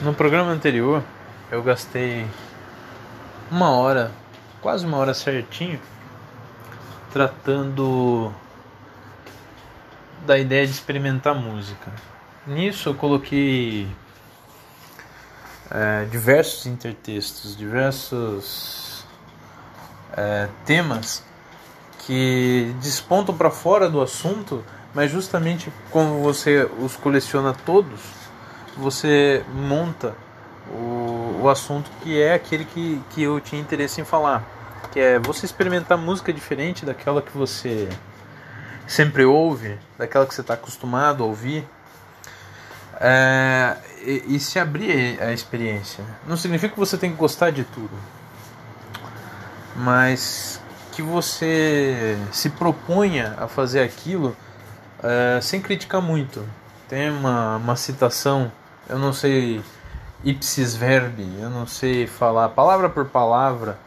No programa anterior, eu gastei uma hora, quase uma hora certinho, tratando da ideia de experimentar música. Nisso eu coloquei é, diversos intertextos, diversos é, temas que despontam para fora do assunto, mas justamente como você os coleciona todos, você monta o, o assunto que é aquele que, que eu tinha interesse em falar, que é você experimentar música diferente daquela que você sempre ouve, daquela que você está acostumado a ouvir, é, e, e, se abrir a experiência. Não significa que você tem que gostar de tudo, mas que você se proponha a fazer aquilo é, sem criticar muito. Tem uma, uma citação, eu não sei ipsis verbi, eu não sei falar palavra por palavra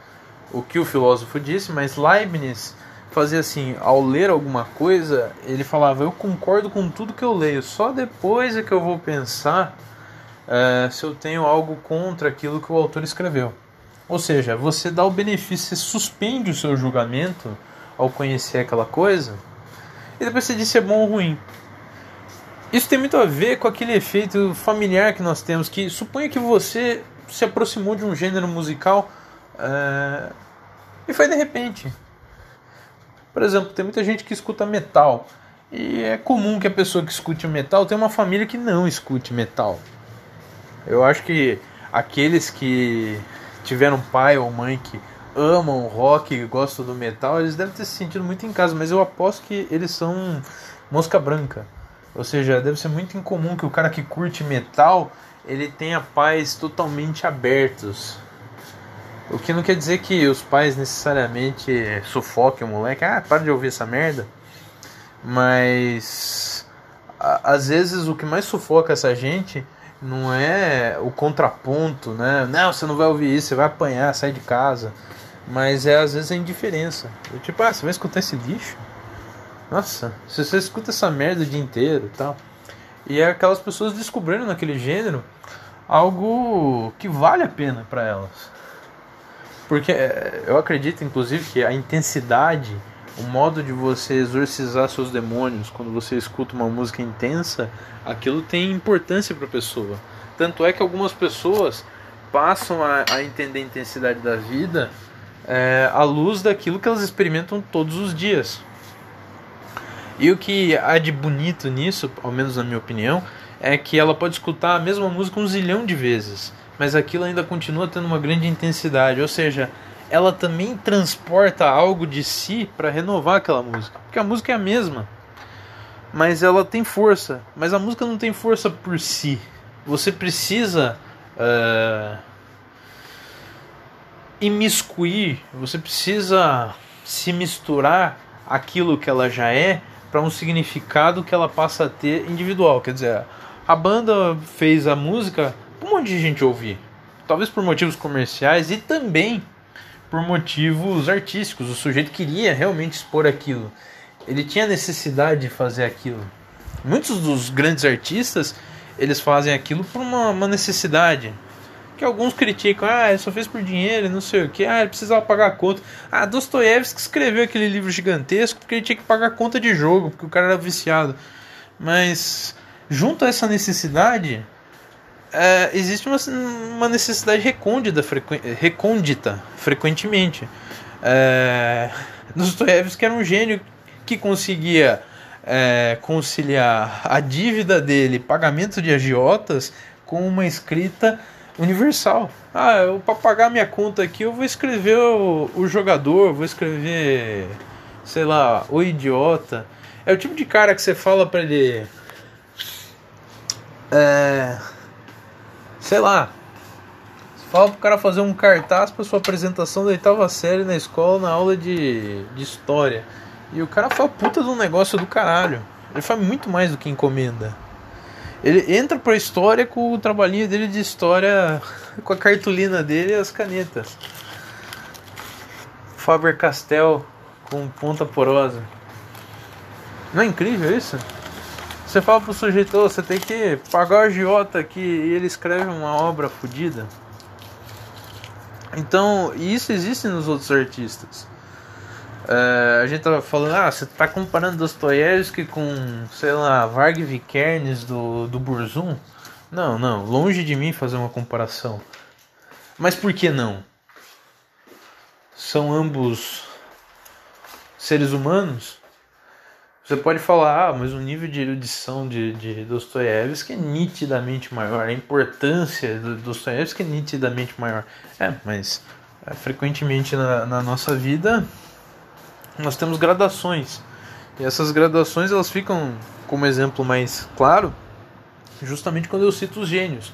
o que o filósofo disse, mas Leibniz fazia assim, ao ler alguma coisa, ele falava, eu concordo com tudo que eu leio, só depois é que eu vou pensar é, se eu tenho algo contra aquilo que o autor escreveu. Ou seja, você dá o benefício, você suspende o seu julgamento ao conhecer aquela coisa, e depois você diz se é bom ou ruim. Isso tem muito a ver com aquele efeito familiar que nós temos, que suponha que você se aproximou de um gênero musical é, e foi de repente. Por exemplo, tem muita gente que escuta metal. E é comum que a pessoa que escute metal tenha uma família que não escute metal. Eu acho que aqueles que tiveram pai ou mãe que amam rock e gostam do metal, eles devem ter se sentido muito em casa, mas eu aposto que eles são mosca branca. Ou seja, deve ser muito incomum que o cara que curte metal, ele tenha pais totalmente abertos o que não quer dizer que os pais necessariamente sufoquem o moleque, ah, para de ouvir essa merda. Mas a, às vezes o que mais sufoca essa gente não é o contraponto, né? Não, você não vai ouvir isso, você vai apanhar, sai de casa. Mas é às vezes a indiferença. Eu, tipo, ah, você vai escutar esse lixo? Nossa, se você escuta essa merda o dia inteiro e tal. E é aquelas pessoas descobrindo naquele gênero algo que vale a pena para elas. Porque é, eu acredito, inclusive, que a intensidade, o modo de você exorcizar seus demônios quando você escuta uma música intensa, aquilo tem importância para a pessoa. Tanto é que algumas pessoas passam a, a entender a intensidade da vida é, à luz daquilo que elas experimentam todos os dias. E o que há de bonito nisso, ao menos na minha opinião, é que ela pode escutar a mesma música um zilhão de vezes mas aquilo ainda continua tendo uma grande intensidade, ou seja, ela também transporta algo de si para renovar aquela música, porque a música é a mesma, mas ela tem força, mas a música não tem força por si. Você precisa uh, imiscuir, você precisa se misturar aquilo que ela já é para um significado que ela passa a ter individual. Quer dizer, a banda fez a música um monte de gente ouvir. Talvez por motivos comerciais e também por motivos artísticos. O sujeito queria realmente expor aquilo. Ele tinha necessidade de fazer aquilo. Muitos dos grandes artistas eles fazem aquilo por uma, uma necessidade. Que alguns criticam, ah, ele só fez por dinheiro, não sei o que, ah, ele precisava pagar a conta. Ah, Dostoiévski escreveu aquele livro gigantesco porque ele tinha que pagar a conta de jogo, porque o cara era viciado. Mas, junto a essa necessidade, é, existe uma, uma necessidade recôndita, frequ, recôndita frequentemente. É, Dostoiévski era um gênio que conseguia é, conciliar a dívida dele, pagamento de agiotas, com uma escrita universal. Ah, para pagar minha conta aqui, eu vou escrever o, o jogador, vou escrever, sei lá, o idiota. É o tipo de cara que você fala para ele. É, sei lá. Fala pro cara fazer um cartaz para sua apresentação da oitava série na escola na aula de, de história. E o cara faz puta de um negócio do caralho. Ele faz muito mais do que encomenda. Ele entra pra história com o trabalhinho dele de história, com a cartolina dele e as canetas. Faber Castell com ponta porosa. Não é incrível isso? Você fala pro sujeito, oh, você tem que pagar o agiota aqui e ele escreve uma obra fodida. Então, isso existe nos outros artistas. É, a gente tava falando, ah, você tá comparando Dostoiévski com, sei lá, Varg Vikernes do, do Burzum? Não, não, longe de mim fazer uma comparação. Mas por que não? São ambos seres humanos? Você pode falar, ah, mas o nível de erudição de, de Dostoiévski é nitidamente maior, a importância do Dostoiévski é nitidamente maior. É, mas é, frequentemente na, na nossa vida nós temos gradações. E essas gradações elas ficam como exemplo mais claro justamente quando eu cito os gênios.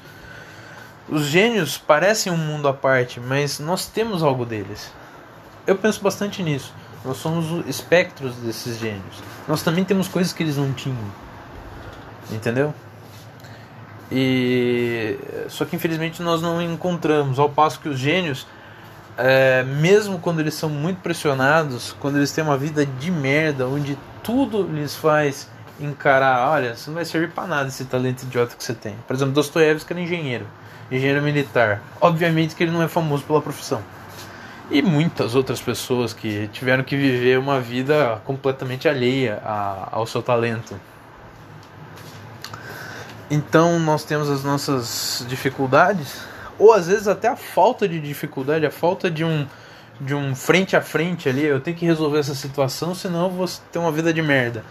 Os gênios parecem um mundo à parte, mas nós temos algo deles. Eu penso bastante nisso. Nós somos espectros desses gênios. Nós também temos coisas que eles não tinham. Entendeu? E só que infelizmente nós não encontramos, ao passo que os gênios é, mesmo quando eles são muito pressionados, quando eles têm uma vida de merda, onde tudo lhes faz encarar, olha, você não vai servir para nada esse talento idiota que você tem. Por exemplo, Dostoiévski era engenheiro, engenheiro militar. Obviamente que ele não é famoso pela profissão. E muitas outras pessoas que tiveram que viver uma vida completamente alheia a, ao seu talento. Então nós temos as nossas dificuldades, ou às vezes até a falta de dificuldade, a falta de um de um frente a frente ali, eu tenho que resolver essa situação, senão eu vou ter uma vida de merda.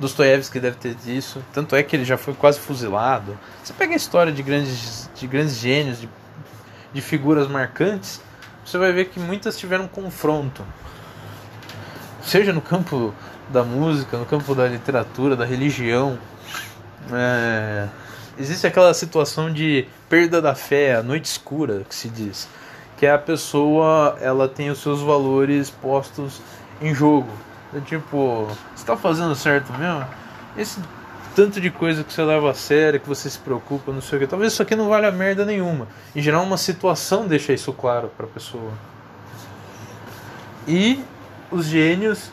Dostoiévski deve ter isso, tanto é que ele já foi quase fuzilado. Você pega a história de grandes, de grandes gênios, de, de figuras marcantes, você vai ver que muitas tiveram confronto. Seja no campo da música, no campo da literatura, da religião. É, existe aquela situação de perda da fé, a noite escura, que se diz, que a pessoa, ela tem os seus valores postos em jogo. É tipo, você tá fazendo certo mesmo? Esse tanto de coisa que você leva a sério, que você se preocupa, não sei o que. Talvez isso aqui não valha merda nenhuma. Em geral, uma situação deixa isso claro para a pessoa. E os gênios,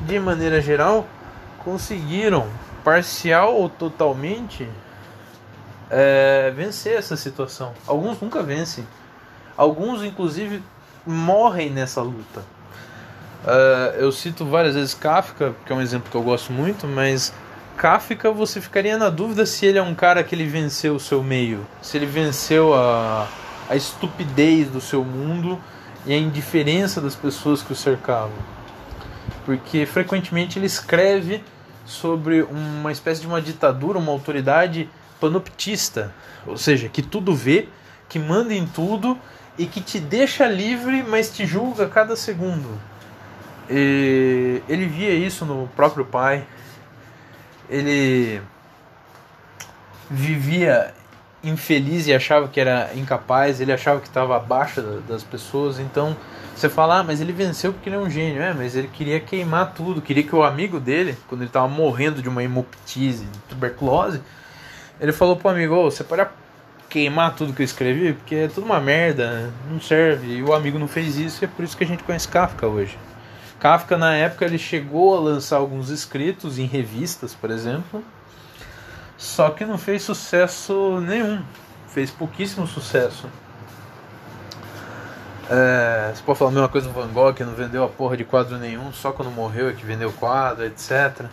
de maneira geral, conseguiram, parcial ou totalmente, é, vencer essa situação. Alguns nunca vencem. Alguns, inclusive, morrem nessa luta. Uh, eu cito várias vezes Kafka, que é um exemplo que eu gosto muito, mas Kafka você ficaria na dúvida se ele é um cara que ele venceu o seu meio, se ele venceu a, a estupidez do seu mundo e a indiferença das pessoas que o cercavam. Porque frequentemente ele escreve sobre uma espécie de uma ditadura, uma autoridade panoptista, ou seja, que tudo vê, que manda em tudo e que te deixa livre, mas te julga a cada segundo. E ele via isso no próprio pai. Ele vivia infeliz e achava que era incapaz, ele achava que estava abaixo das pessoas. Então você fala, ah, mas ele venceu porque ele é um gênio, é, mas ele queria queimar tudo, queria que o amigo dele, quando ele estava morrendo de uma hemoptise, tuberculose, ele falou pro amigo: oh, você pode queimar tudo que eu escrevi, porque é tudo uma merda, não serve. E o amigo não fez isso, e é por isso que a gente conhece Kafka hoje. Kafka, na época, ele chegou a lançar alguns escritos em revistas, por exemplo, só que não fez sucesso nenhum. Fez pouquíssimo sucesso. É, você pode falar a mesma coisa do Van Gogh, que não vendeu a porra de quadro nenhum, só quando morreu é que vendeu quadro, etc.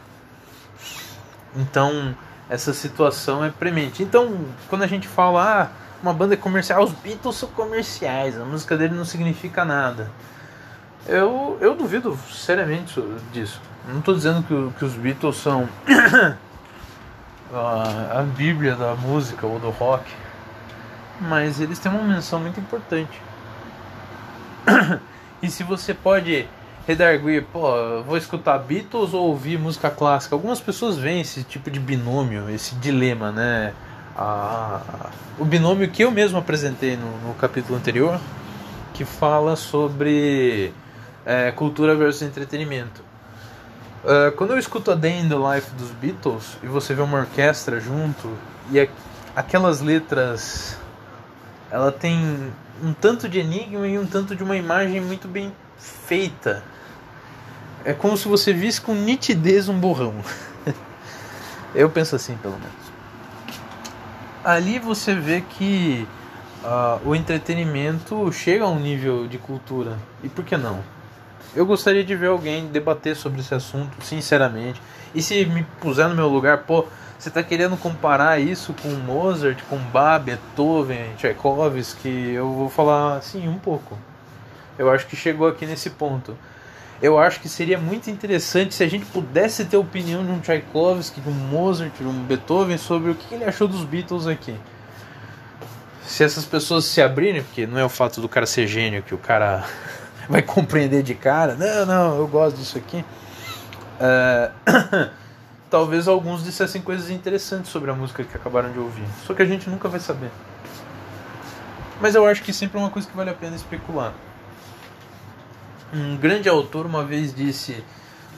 Então, essa situação é premente. Então, quando a gente fala, ah, uma banda é comercial, os Beatles são comerciais, a música dele não significa nada. Eu, eu duvido seriamente disso. Não estou dizendo que, que os Beatles são a, a bíblia da música ou do rock, mas eles têm uma menção muito importante. e se você pode redarguir, pô, vou escutar Beatles ou ouvir música clássica. Algumas pessoas veem esse tipo de binômio, esse dilema, né? Ah, o binômio que eu mesmo apresentei no, no capítulo anterior, que fala sobre é, cultura versus entretenimento. Uh, quando eu escuto a Day in the Life dos Beatles e você vê uma orquestra junto e a, aquelas letras, ela tem um tanto de enigma e um tanto de uma imagem muito bem feita é como se você visse com nitidez um borrão. Eu penso assim, pelo menos. Ali você vê que uh, o entretenimento chega a um nível de cultura. E por que não? Eu gostaria de ver alguém debater sobre esse assunto, sinceramente. E se me puser no meu lugar, pô, você está querendo comparar isso com Mozart, com Bach, Beethoven, Tchaikovsky? Eu vou falar assim um pouco. Eu acho que chegou aqui nesse ponto. Eu acho que seria muito interessante se a gente pudesse ter a opinião de um Tchaikovsky, de um Mozart, de um Beethoven sobre o que ele achou dos Beatles aqui se essas pessoas se abrirem, porque não é o fato do cara ser gênio que o cara vai compreender de cara, não, não, eu gosto disso aqui. É, talvez alguns dissessem coisas interessantes sobre a música que acabaram de ouvir, só que a gente nunca vai saber. Mas eu acho que sempre é uma coisa que vale a pena especular. Um grande autor uma vez disse: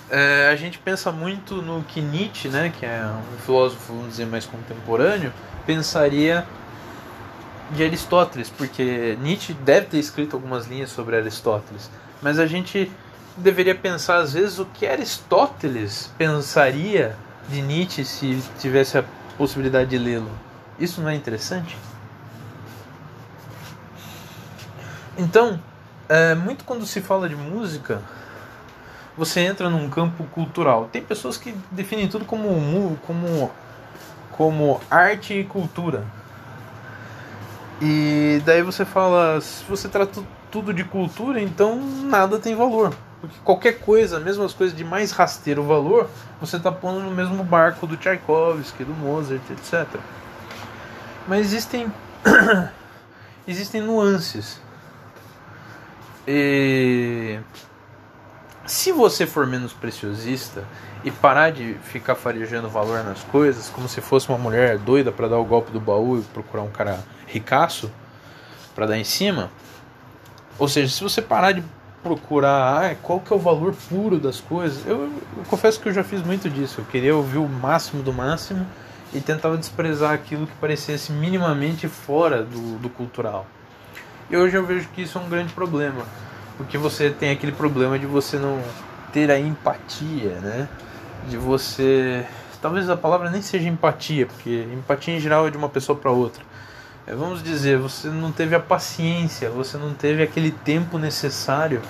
é, a gente pensa muito no que Nietzsche, né, que é um filósofo, vamos dizer, mais contemporâneo, pensaria de Aristóteles, porque Nietzsche deve ter escrito algumas linhas sobre Aristóteles, mas a gente deveria pensar às vezes o que Aristóteles pensaria de Nietzsche se tivesse a possibilidade de lê-lo. Isso não é interessante? Então, é, muito quando se fala de música, você entra num campo cultural. Tem pessoas que definem tudo como, como, como arte e cultura. E daí você fala, se você trata tudo de cultura, então nada tem valor. Porque qualquer coisa, mesmo as coisas de mais rasteiro valor, você está pondo no mesmo barco do Tchaikovsky, do Mozart, etc. Mas existem existem nuances. E se você for menos preciosista e parar de ficar farejando valor nas coisas, como se fosse uma mulher doida para dar o golpe do baú e procurar um cara ricaço para dar em cima. Ou seja, se você parar de procurar ah, qual que é o valor puro das coisas, eu, eu, confesso que eu já fiz muito disso. Eu queria ouvir o máximo do máximo e tentava desprezar aquilo que parecesse minimamente fora do, do cultural. E hoje eu vejo que isso é um grande problema, porque você tem aquele problema de você não ter a empatia, né? De você, talvez a palavra nem seja empatia, porque empatia em geral é de uma pessoa para outra é, vamos dizer, você não teve a paciência, você não teve aquele tempo necessário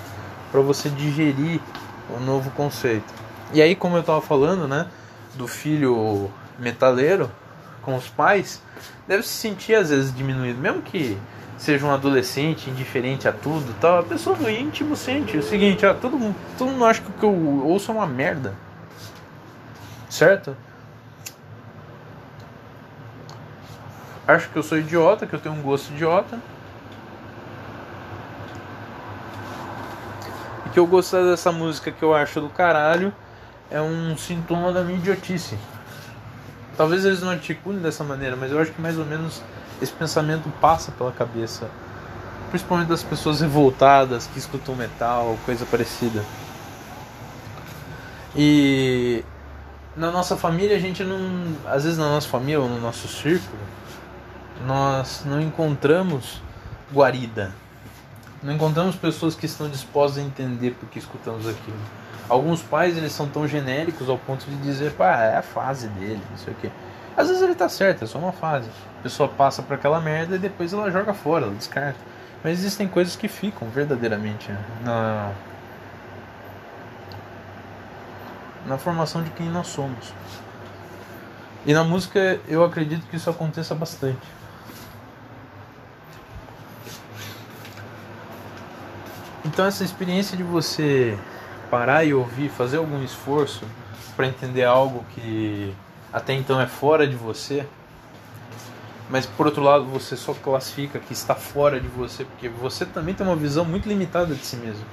para você digerir o novo conceito. E aí, como eu estava falando, né, do filho metaleiro com os pais, deve se sentir às vezes diminuído, mesmo que seja um adolescente indiferente a tudo, tal, a pessoa no íntimo sente o seguinte, ah, todo mundo, todo mundo acha que o que eu ouço é uma merda. Certo? acho que eu sou idiota, que eu tenho um gosto idiota. E que eu gostar dessa música que eu acho do caralho é um sintoma da minha idiotice. Talvez eles não articulem dessa maneira, mas eu acho que mais ou menos esse pensamento passa pela cabeça. Principalmente das pessoas revoltadas que escutam metal, coisa parecida. E na nossa família a gente não. Às vezes na nossa família ou no nosso círculo, nós não encontramos guarida. Não encontramos pessoas que estão dispostas a entender porque escutamos aquilo. Alguns pais eles são tão genéricos ao ponto de dizer, pá, é a fase dele, não sei o quê. Às vezes ele tá certo, é só uma fase. A pessoa passa por aquela merda e depois ela joga fora, ela descarta. Mas existem coisas que ficam verdadeiramente na na formação de quem nós somos. E na música eu acredito que isso aconteça bastante. Então essa experiência de você parar e ouvir, fazer algum esforço para entender algo que até então é fora de você, mas por outro lado você só classifica que está fora de você, porque você também tem uma visão muito limitada de si mesmo.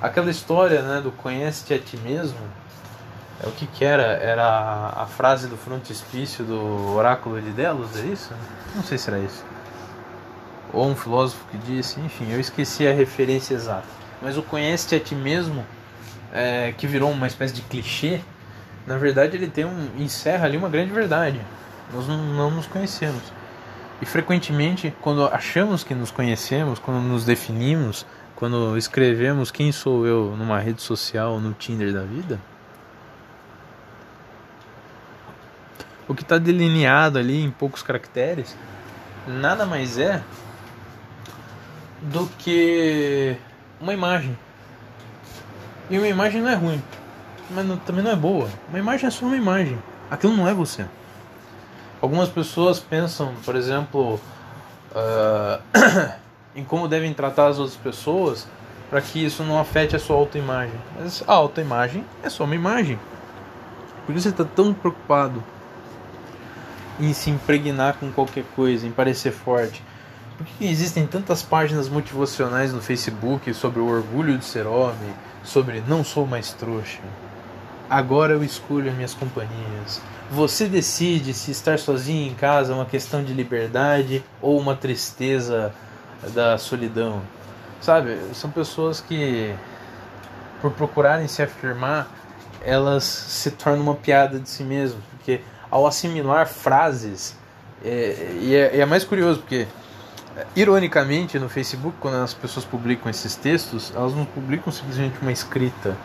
Aquela história, né, do conhece-te a ti mesmo, é o que que era? Era a frase do frontispício do oráculo de Delos, é isso? Não sei se era isso ou um filósofo que disse, enfim, eu esqueci a referência exata. Mas o conhece-te a ti mesmo, é, que virou uma espécie de clichê, na verdade ele tem um encerra ali uma grande verdade. Nós não, não nos conhecemos. E frequentemente, quando achamos que nos conhecemos, quando nos definimos, quando escrevemos quem sou eu numa rede social, no Tinder da vida, o que está delineado ali em poucos caracteres, nada mais é do que uma imagem. E uma imagem não é ruim, mas não, também não é boa. Uma imagem é só uma imagem. Aquilo não é você. Algumas pessoas pensam, por exemplo, uh, em como devem tratar as outras pessoas para que isso não afete a sua autoimagem. Mas a autoimagem é só uma imagem. Por que você está tão preocupado em se impregnar com qualquer coisa, em parecer forte? Por que existem tantas páginas motivacionais no Facebook sobre o orgulho de ser homem, sobre não sou mais trouxa? Agora eu escolho as minhas companhias. Você decide se estar sozinho em casa é uma questão de liberdade ou uma tristeza da solidão. Sabe, são pessoas que, por procurarem se afirmar, elas se tornam uma piada de si mesmas, porque ao assimilar frases, é, e, é, e é mais curioso, porque ironicamente no Facebook, quando as pessoas publicam esses textos, elas não publicam simplesmente uma escrita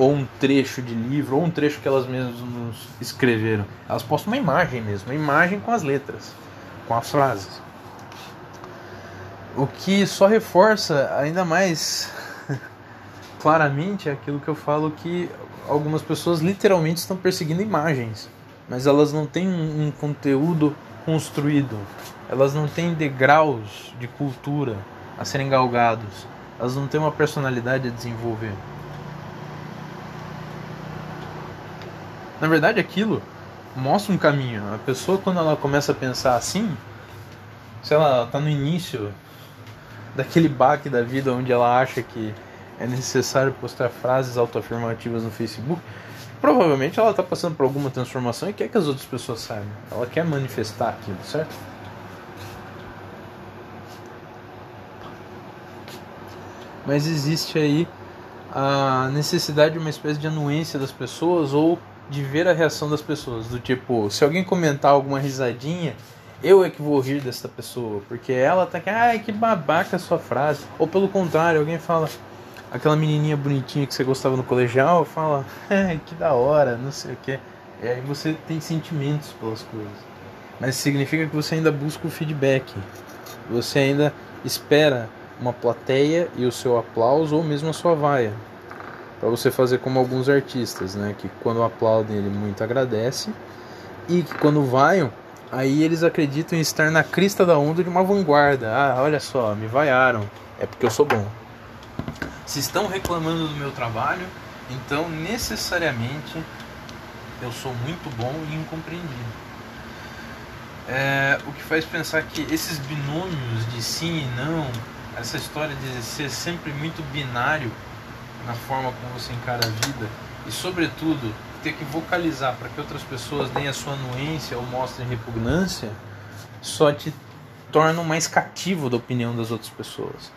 ou um trecho de livro ou um trecho que elas mesmas nos escreveram. Elas postam uma imagem mesmo, uma imagem com as letras, com as frases. O que só reforça ainda mais claramente aquilo que eu falo que algumas pessoas literalmente estão perseguindo imagens, mas elas não têm um conteúdo construído, elas não têm degraus de cultura a serem galgados, elas não têm uma personalidade a desenvolver. Na verdade, aquilo mostra um caminho. A pessoa, quando ela começa a pensar assim, lá, ela está no início daquele baque da vida onde ela acha que é necessário postar frases autoafirmativas no Facebook, provavelmente ela está passando por alguma transformação e quer que as outras pessoas saibam. Ela quer manifestar aquilo, certo? Mas existe aí a necessidade de uma espécie de anuência das pessoas ou de ver a reação das pessoas. Do tipo, se alguém comentar alguma risadinha, eu é que vou rir dessa pessoa, porque ela tá aqui, ai que babaca a sua frase. Ou pelo contrário, alguém fala, aquela menininha bonitinha que você gostava no colegial, fala, ai que da hora, não sei o que. E aí você tem sentimentos pelas coisas. Mas significa que você ainda busca o feedback. Você ainda espera uma plateia e o seu aplauso ou mesmo a sua vaia. Para você fazer como alguns artistas, né, que quando aplaudem ele muito agradece e que quando vaiam Aí eles acreditam em estar na crista da onda de uma vanguarda. Ah, olha só, me vaiaram. É porque eu sou bom. Se estão reclamando do meu trabalho, então necessariamente eu sou muito bom e incompreendido. É, o que faz pensar que esses binômios de sim e não, essa história de ser sempre muito binário na forma como você encara a vida e, sobretudo, ter que vocalizar para que outras pessoas deem a sua anuência ou mostrem repugnância, só te torna mais cativo da opinião das outras pessoas.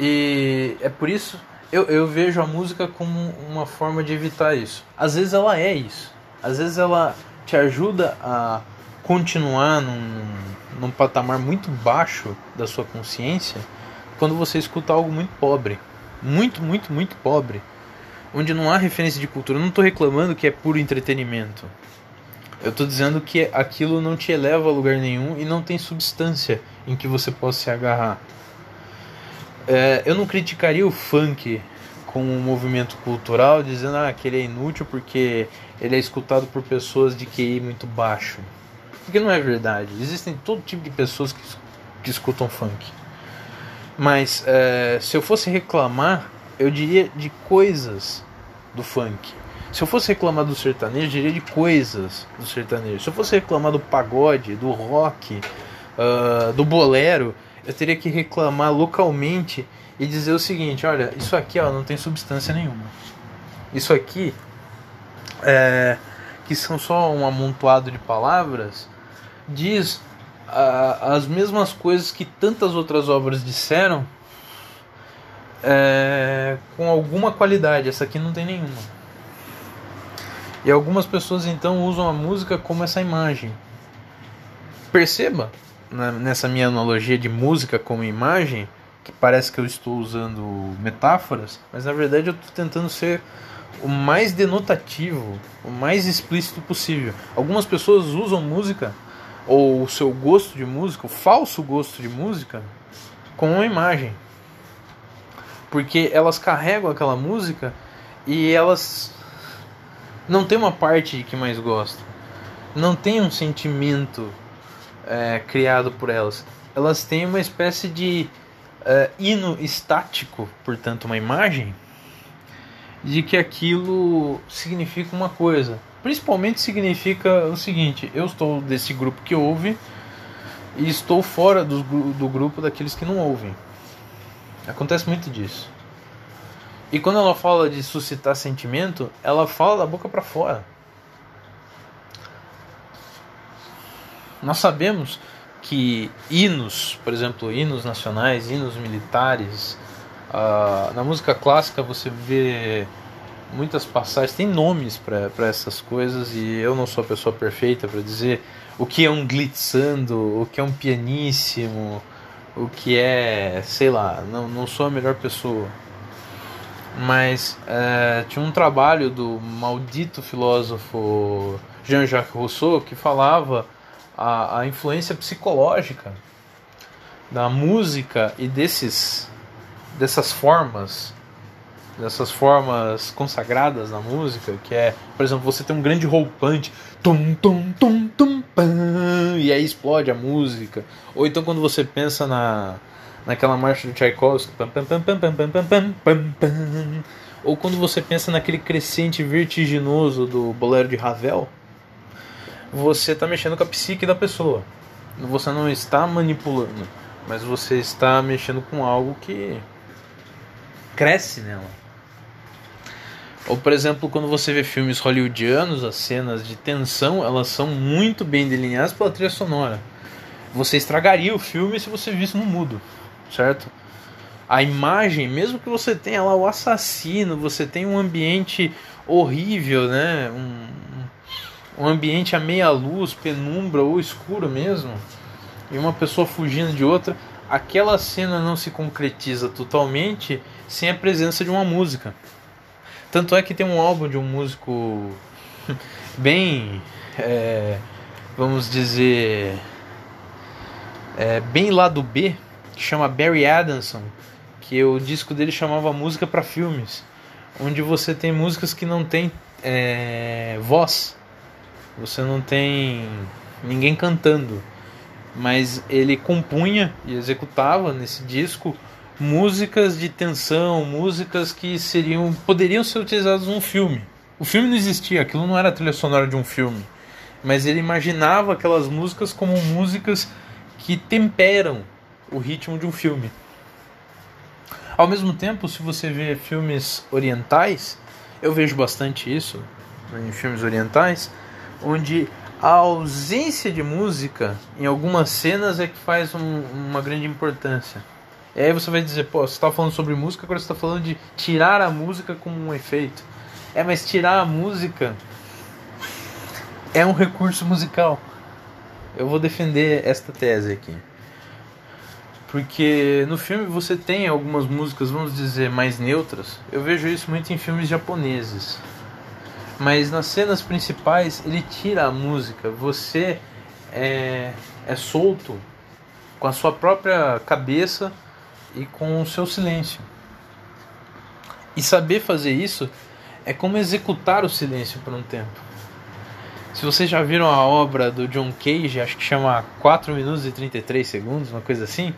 E é por isso eu, eu vejo a música como uma forma de evitar isso. Às vezes ela é isso. Às vezes ela te ajuda a continuar num, num patamar muito baixo da sua consciência quando você escuta algo muito pobre. Muito, muito, muito pobre onde não há referência de cultura. Eu não estou reclamando que é puro entretenimento. Eu estou dizendo que aquilo não te eleva a lugar nenhum e não tem substância em que você possa se agarrar. É, eu não criticaria o funk como um movimento cultural, dizendo ah, que ele é inútil porque ele é escutado por pessoas de QI muito baixo. Porque não é verdade. Existem todo tipo de pessoas que, que escutam funk. Mas é, se eu fosse reclamar, eu diria de coisas do funk. Se eu fosse reclamar do sertanejo, eu diria de coisas do sertanejo. Se eu fosse reclamar do pagode, do rock, uh, do bolero, eu teria que reclamar localmente e dizer o seguinte: olha, isso aqui ó, não tem substância nenhuma. Isso aqui, é, que são só um amontoado de palavras, diz as mesmas coisas que tantas outras obras disseram é, com alguma qualidade. Essa aqui não tem nenhuma. E algumas pessoas então usam a música como essa imagem. Perceba né, nessa minha analogia de música como imagem que parece que eu estou usando metáforas, mas na verdade eu estou tentando ser o mais denotativo, o mais explícito possível. Algumas pessoas usam música ou o seu gosto de música, o falso gosto de música, com uma imagem. Porque elas carregam aquela música e elas não tem uma parte que mais gostam. Não tem um sentimento é, criado por elas. Elas têm uma espécie de é, hino estático, portanto, uma imagem de que aquilo significa uma coisa. Principalmente significa o seguinte: eu estou desse grupo que ouve e estou fora do, do grupo daqueles que não ouvem. Acontece muito disso. E quando ela fala de suscitar sentimento, ela fala da boca para fora. Nós sabemos que hinos, por exemplo, hinos nacionais, hinos militares, uh, na música clássica você vê muitas passagens, tem nomes para essas coisas e eu não sou a pessoa perfeita para dizer o que é um glitzando, o que é um pianíssimo, o que é, sei lá, não, não sou a melhor pessoa. Mas é, tinha um trabalho do maldito filósofo Jean-Jacques Rousseau que falava a, a influência psicológica da música e desses dessas formas dessas formas consagradas na música, que é, por exemplo, você tem um grande roupante, tum, tum, tum, tum, pam, e aí explode a música. Ou então quando você pensa na naquela marcha do Tchaikovsky, pam, pam, pam, pam, pam, pam, pam, pam, pam, ou quando você pensa naquele crescente vertiginoso do bolero de Ravel, você está mexendo com a psique da pessoa. Você não está manipulando, mas você está mexendo com algo que cresce nela. Ou, por exemplo, quando você vê filmes hollywoodianos, as cenas de tensão, elas são muito bem delineadas pela trilha sonora. Você estragaria o filme se você visse no mudo, certo? A imagem, mesmo que você tenha lá o assassino, você tem um ambiente horrível, né? Um, um ambiente a meia luz, penumbra ou escuro mesmo, e uma pessoa fugindo de outra, aquela cena não se concretiza totalmente sem a presença de uma música. Tanto é que tem um álbum de um músico bem, é, vamos dizer, é, bem lado B, que chama Barry Adamson, que o disco dele chamava Música para Filmes, onde você tem músicas que não tem é, voz, você não tem ninguém cantando, mas ele compunha e executava nesse disco músicas de tensão, músicas que seriam poderiam ser utilizadas num filme. O filme não existia, aquilo não era a trilha sonora de um filme, mas ele imaginava aquelas músicas como músicas que temperam o ritmo de um filme. Ao mesmo tempo, se você vê filmes orientais, eu vejo bastante isso em filmes orientais, onde a ausência de música em algumas cenas é que faz um, uma grande importância. E aí você vai dizer, pô, você está falando sobre música, agora você está falando de tirar a música como um efeito. É, mas tirar a música é um recurso musical. Eu vou defender esta tese aqui. Porque no filme você tem algumas músicas, vamos dizer, mais neutras. Eu vejo isso muito em filmes japoneses. Mas nas cenas principais ele tira a música. Você é, é solto com a sua própria cabeça e com o seu silêncio. E saber fazer isso é como executar o silêncio por um tempo. Se vocês já viram a obra do John Cage, acho que chama 4 minutos e 33 segundos, uma coisa assim.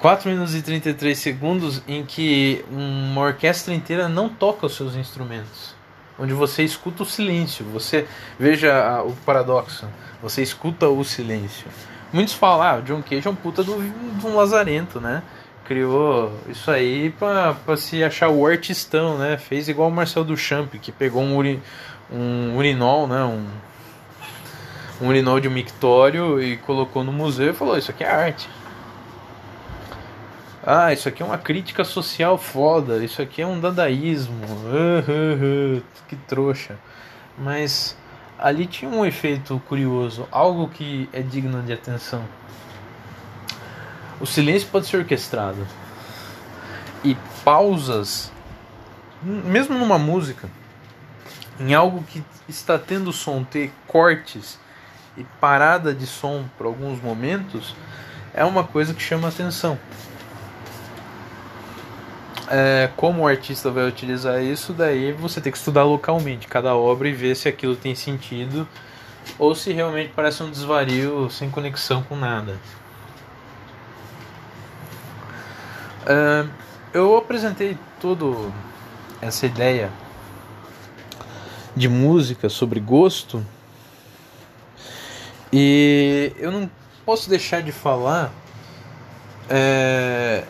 4 minutos e 33 segundos em que uma orquestra inteira não toca os seus instrumentos. Onde você escuta o silêncio. Você veja o paradoxo. Você escuta o silêncio. Muitos falam, ah, John Cage é um puta de um lazarento, né? Criou isso aí pra se achar o artistão, né? Fez igual o Marcel Duchamp, que pegou um, uri, um urinol, né? Um, um urinol de mictório e colocou no museu e falou: Isso aqui é arte. Ah, isso aqui é uma crítica social foda. Isso aqui é um dadaísmo. Que trouxa. Mas ali tinha um efeito curioso, algo que é digno de atenção. O silêncio pode ser orquestrado. E pausas mesmo numa música, em algo que está tendo som, ter cortes e parada de som por alguns momentos, é uma coisa que chama atenção. É, como o artista vai utilizar isso, daí você tem que estudar localmente cada obra e ver se aquilo tem sentido ou se realmente parece um desvario sem conexão com nada. Eu apresentei toda essa ideia de música sobre gosto e eu não posso deixar de falar. É,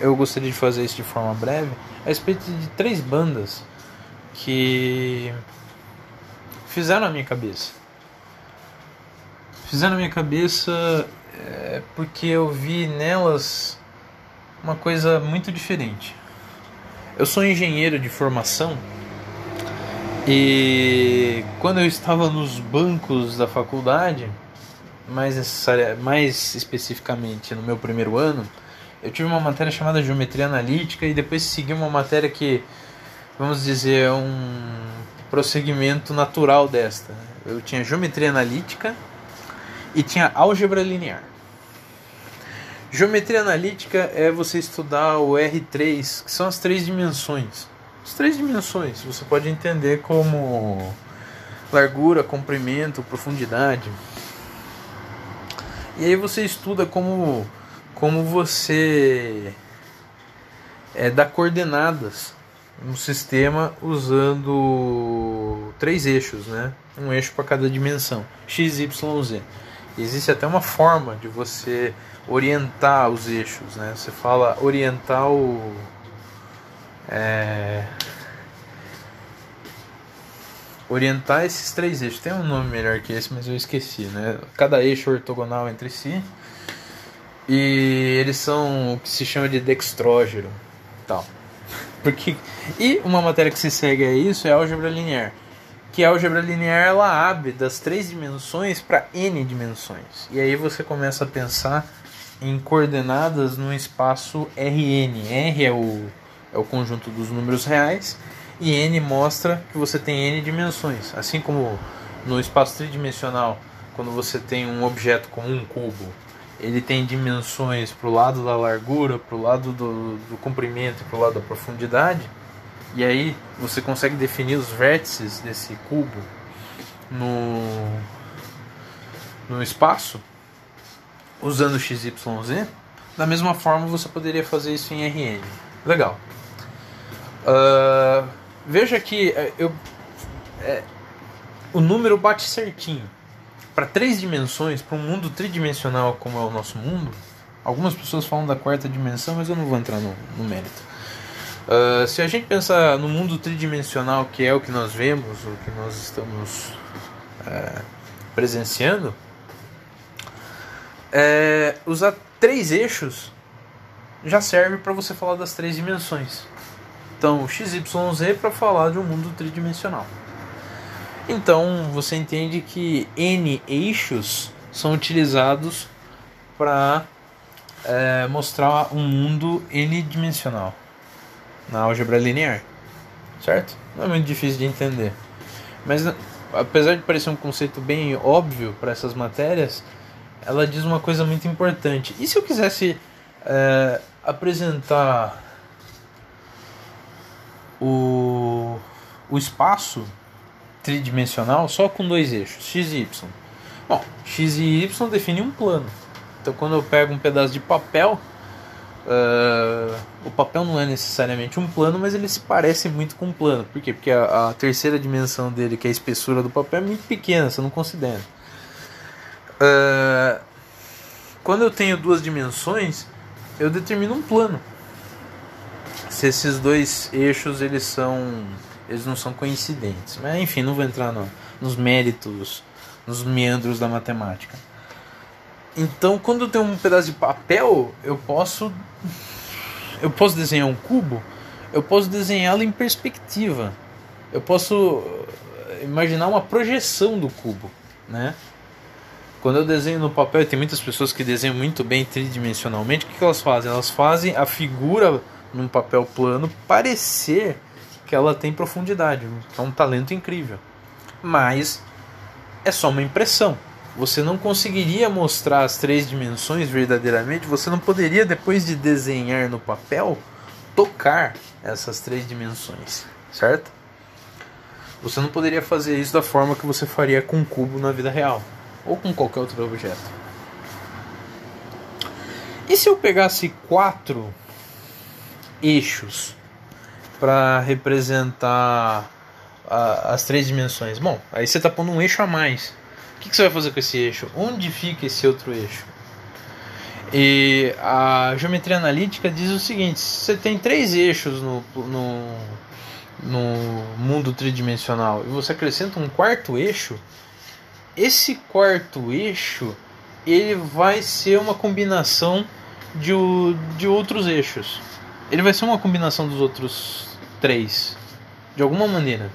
eu gostaria de fazer isso de forma breve a respeito de três bandas que fizeram a minha cabeça. Fizeram a minha cabeça é, porque eu vi nelas uma coisa muito diferente. Eu sou engenheiro de formação e quando eu estava nos bancos da faculdade, mais, necessária, mais especificamente no meu primeiro ano, eu tive uma matéria chamada Geometria Analítica e depois segui uma matéria que, vamos dizer, é um prosseguimento natural desta. Eu tinha Geometria Analítica e tinha Álgebra Linear. Geometria analítica é você estudar o R3, que são as três dimensões. As três dimensões você pode entender como largura, comprimento, profundidade. E aí você estuda como, como você é, dá coordenadas no sistema usando três eixos, né? Um eixo para cada dimensão, x, y, z. Existe até uma forma de você orientar os eixos, né? Você fala orientar o é, orientar esses três eixos. Tem um nome melhor que esse, mas eu esqueci, né? Cada eixo ortogonal entre si. E eles são o que se chama de dextrógero, tal. Porque e uma matéria que se segue a isso é álgebra linear que a álgebra linear ela abre das três dimensões para n dimensões. E aí você começa a pensar em coordenadas num espaço Rn. R é o, é o conjunto dos números reais e n mostra que você tem n dimensões. Assim como no espaço tridimensional, quando você tem um objeto como um cubo, ele tem dimensões para o lado da largura, para o lado do, do comprimento e para o lado da profundidade e aí você consegue definir os vértices desse cubo no, no espaço usando XYZ. Da mesma forma você poderia fazer isso em RN. Legal. Uh, veja que é, eu, é, o número bate certinho. Para três dimensões, para um mundo tridimensional como é o nosso mundo, algumas pessoas falam da quarta dimensão, mas eu não vou entrar no, no mérito. Uh, se a gente pensar no mundo tridimensional, que é o que nós vemos, o que nós estamos uh, presenciando, é, usar três eixos já serve para você falar das três dimensões. Então, XYZ para falar de um mundo tridimensional. Então, você entende que N eixos são utilizados para é, mostrar um mundo n-dimensional na álgebra linear, certo? Não é muito difícil de entender. Mas apesar de parecer um conceito bem óbvio para essas matérias, ela diz uma coisa muito importante. E se eu quisesse é, apresentar o, o espaço tridimensional só com dois eixos, x e y? Bom, x e y definem um plano. Então quando eu pego um pedaço de papel Uh, o papel não é necessariamente um plano, mas ele se parece muito com um plano. Por quê? Porque a, a, terceira dimensão dele, que é a espessura do papel, é muito pequena, você não considera. Uh, quando eu tenho duas dimensões, eu determino um plano. Se esses dois eixos eles são, eles não são coincidentes. Mas enfim, não vou entrar no, nos méritos, nos meandros da matemática. Então, quando eu tenho um pedaço de papel, eu posso eu posso desenhar um cubo, eu posso desenhá-lo em perspectiva. Eu posso eh, imaginar uma projeção do cubo, né? Quando eu desenho no papel, tem muitas pessoas que desenham muito bem tridimensionalmente, o que, elas fazem? Elas fazem a figura num papel plano parecer que ela tem profundidade, é um talento incrível. Mas é só uma impressão. Você não conseguiria mostrar as três dimensões verdadeiramente, você não poderia, depois de desenhar no papel, tocar essas três dimensões, certo? Você não poderia fazer isso da forma que você faria com um cubo na vida real ou com qualquer outro objeto. E se eu pegasse quatro eixos para representar as três dimensões? Bom, aí você está pondo um eixo a mais. O que, que você vai fazer com esse eixo? Onde fica esse outro eixo? E a geometria analítica diz o seguinte: você tem três eixos no, no, no mundo tridimensional e você acrescenta um quarto eixo, esse quarto eixo ele vai ser uma combinação de, de outros eixos. Ele vai ser uma combinação dos outros três, de alguma maneira.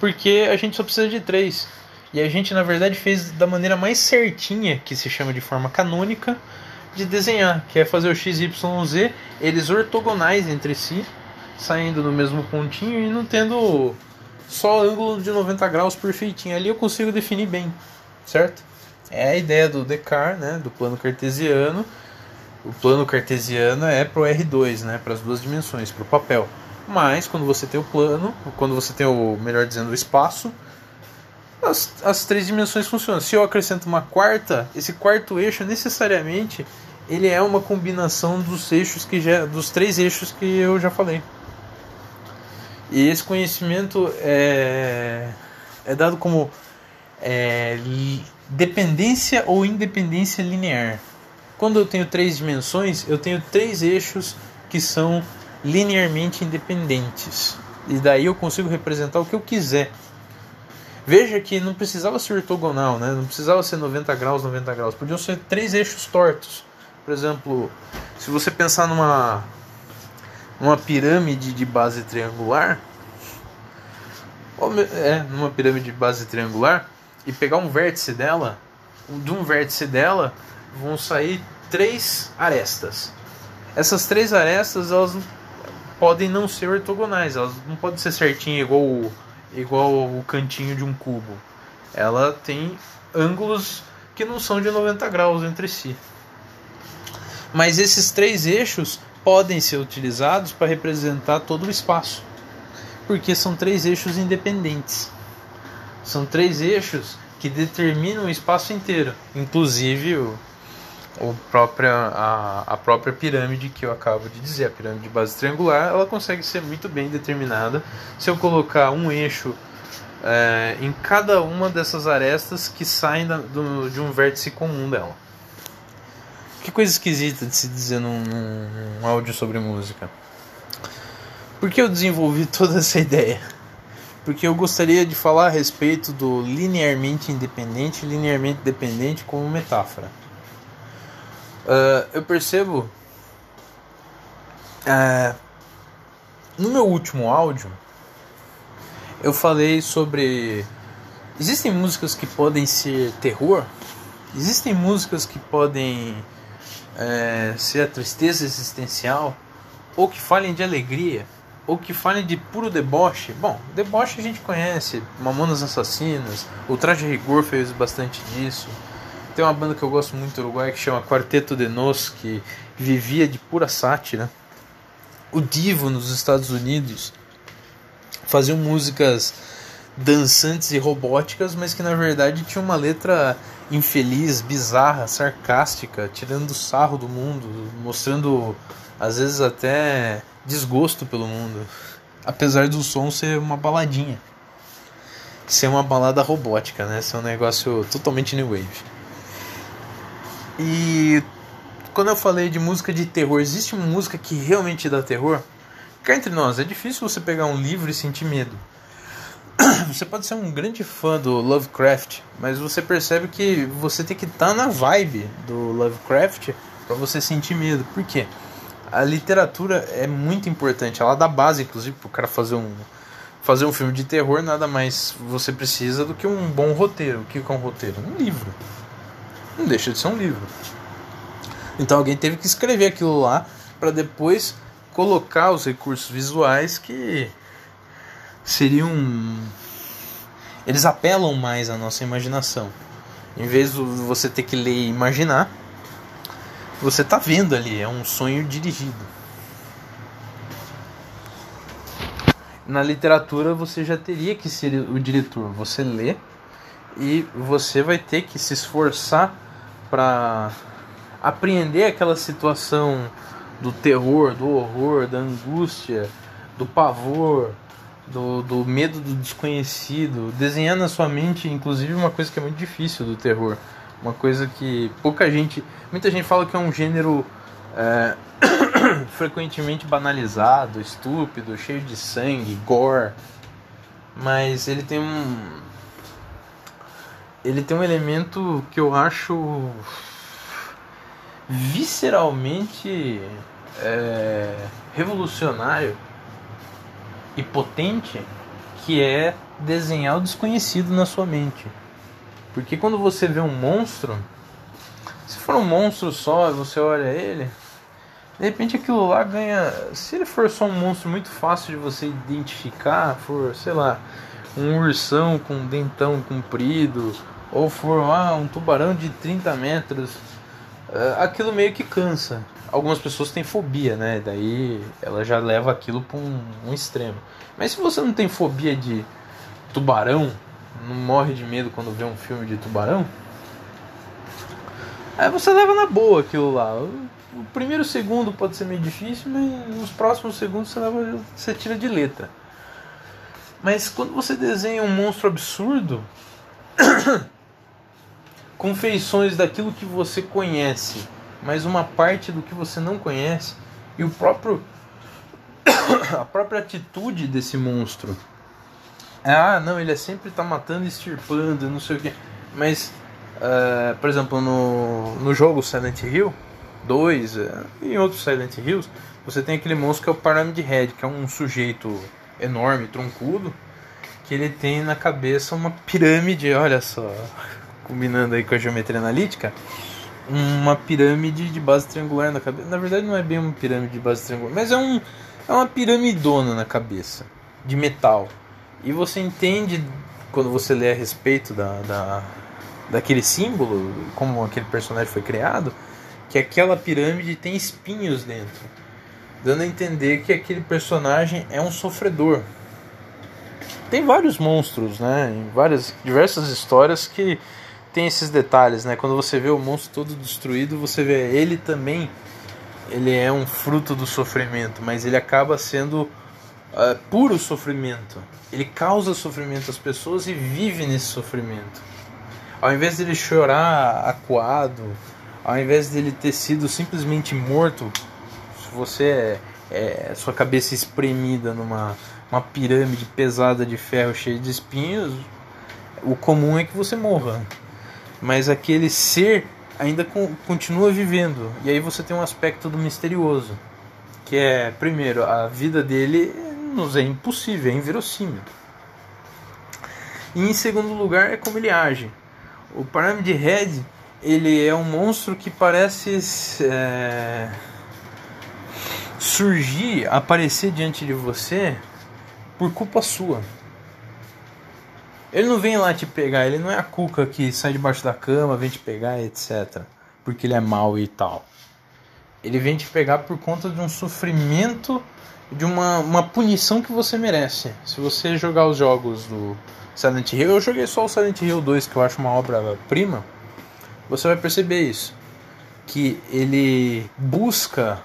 Porque a gente só precisa de três. E a gente, na verdade, fez da maneira mais certinha, que se chama de forma canônica, de desenhar, que é fazer o x, y, z, eles ortogonais entre si, saindo do mesmo pontinho e não tendo só ângulo de 90 graus perfeitinho. Ali eu consigo definir bem, certo? É a ideia do Descartes, né, do plano cartesiano. O plano cartesiano é para o R2, né, para as duas dimensões, para o papel. Mas quando você tem o plano, quando você tem o, melhor dizendo, o espaço, as, as três dimensões funcionam. Se eu acrescento uma quarta, esse quarto eixo necessariamente ele é uma combinação dos eixos que já, dos três eixos que eu já falei. E esse conhecimento é, é dado como é, dependência ou independência linear. Quando eu tenho três dimensões, eu tenho três eixos que são linearmente independentes. E daí eu consigo representar o que eu quiser. Veja que não precisava ser ortogonal, né? não precisava ser 90 graus, 90 graus. Podiam ser três eixos tortos. Por exemplo, se você pensar numa uma pirâmide de base triangular, é, numa pirâmide de base triangular, e pegar um vértice dela, de um vértice dela vão sair três arestas. Essas três arestas elas podem não ser ortogonais, elas não podem ser certinhas igual igual o cantinho de um cubo. Ela tem ângulos que não são de 90 graus entre si. Mas esses três eixos podem ser utilizados para representar todo o espaço, porque são três eixos independentes. São três eixos que determinam o espaço inteiro, inclusive o, o própria, a, a própria pirâmide que eu acabo de dizer, a pirâmide de base triangular, ela consegue ser muito bem determinada se eu colocar um eixo é, em cada uma dessas arestas que saem da, do, de um vértice comum dela. Que coisa esquisita de se dizer num, num áudio sobre música. Por que eu desenvolvi toda essa ideia? Porque eu gostaria de falar a respeito do linearmente independente linearmente dependente como metáfora. Uh, eu percebo. Uh, no meu último áudio, eu falei sobre. Existem músicas que podem ser terror, existem músicas que podem é, ser a tristeza existencial, ou que falem de alegria, ou que falem de puro deboche. Bom, deboche a gente conhece, Mamonas Assassinas, o Traje Rigor fez bastante disso. Tem uma banda que eu gosto muito do Uruguai que chama Quarteto de Nos, que vivia de pura sátira. O Divo nos Estados Unidos faziam músicas dançantes e robóticas, mas que na verdade tinha uma letra infeliz, bizarra, sarcástica, tirando sarro do mundo, mostrando às vezes até desgosto pelo mundo, apesar do som ser uma baladinha, ser uma balada robótica, né? Ser um negócio totalmente new wave. E quando eu falei de música de terror, existe uma música que realmente dá terror? Cá entre nós, é difícil você pegar um livro e sentir medo. Você pode ser um grande fã do Lovecraft, mas você percebe que você tem que estar tá na vibe do Lovecraft para você sentir medo. Por quê? A literatura é muito importante, ela dá base, inclusive, para o cara fazer um, fazer um filme de terror. Nada mais você precisa do que um bom roteiro. O que é um roteiro? Um livro não deixa de ser um livro. Então alguém teve que escrever aquilo lá para depois colocar os recursos visuais que seriam. Eles apelam mais à nossa imaginação. Em vez de você ter que ler e imaginar, você está vendo ali, é um sonho dirigido. Na literatura você já teria que ser o diretor. Você lê e você vai ter que se esforçar para apreender aquela situação do terror, do horror, da angústia, do pavor, do, do medo do desconhecido, desenhar na sua mente, inclusive, uma coisa que é muito difícil do terror. Uma coisa que pouca gente. Muita gente fala que é um gênero é, frequentemente banalizado, estúpido, cheio de sangue, gore. Mas ele tem um. Ele tem um elemento que eu acho visceralmente é, revolucionário e potente que é desenhar o desconhecido na sua mente. Porque quando você vê um monstro, se for um monstro só, você olha ele, de repente aquilo lá ganha. Se ele for só um monstro muito fácil de você identificar, for, sei lá, um ursão com um dentão comprido, ou for ah, um tubarão de 30 metros, aquilo meio que cansa. Algumas pessoas têm fobia, né? Daí ela já leva aquilo para um, um extremo. Mas se você não tem fobia de tubarão, não morre de medo quando vê um filme de tubarão, aí você leva na boa aquilo lá. O primeiro segundo pode ser meio difícil, mas nos próximos segundos você, leva, você tira de letra. Mas quando você desenha um monstro absurdo, com feições daquilo que você conhece, mas uma parte do que você não conhece, e o próprio a própria atitude desse monstro. Ah, não, ele é sempre tá matando extirpando, não sei o que. Mas, uh, por exemplo, no, no jogo Silent Hill 2 uh, e em outros Silent Hills, você tem aquele monstro que é o Pyramid Head, que é um sujeito enorme, troncudo, que ele tem na cabeça uma pirâmide, olha só, combinando aí com a geometria analítica, uma pirâmide de base triangular na cabeça. Na verdade não é bem uma pirâmide de base triangular, mas é um é uma piramidona na cabeça de metal. E você entende quando você lê a respeito da, da daquele símbolo, como aquele personagem foi criado, que aquela pirâmide tem espinhos dentro, dando a entender que aquele personagem é um sofredor. Tem vários monstros, né, em várias diversas histórias que tem esses detalhes, né? Quando você vê o monstro todo destruído, você vê ele também. Ele é um fruto do sofrimento, mas ele acaba sendo uh, puro sofrimento. Ele causa sofrimento às pessoas e vive nesse sofrimento. Ao invés dele chorar acuado, ao invés dele ter sido simplesmente morto, se você é, é sua cabeça espremida numa uma pirâmide pesada de ferro cheia de espinhos, o comum é que você morra mas aquele ser ainda continua vivendo. E aí você tem um aspecto do misterioso, que é, primeiro, a vida dele nos é impossível, é inverossímil. E em segundo lugar, é como ele age. O Pyramid Head, ele é um monstro que parece é, surgir, aparecer diante de você por culpa sua. Ele não vem lá te pegar, ele não é a cuca que sai debaixo da cama, vem te pegar, etc. Porque ele é mau e tal. Ele vem te pegar por conta de um sofrimento, de uma, uma punição que você merece. Se você jogar os jogos do Silent Hill, eu joguei só o Silent Hill 2, que eu acho uma obra-prima, você vai perceber isso. Que ele busca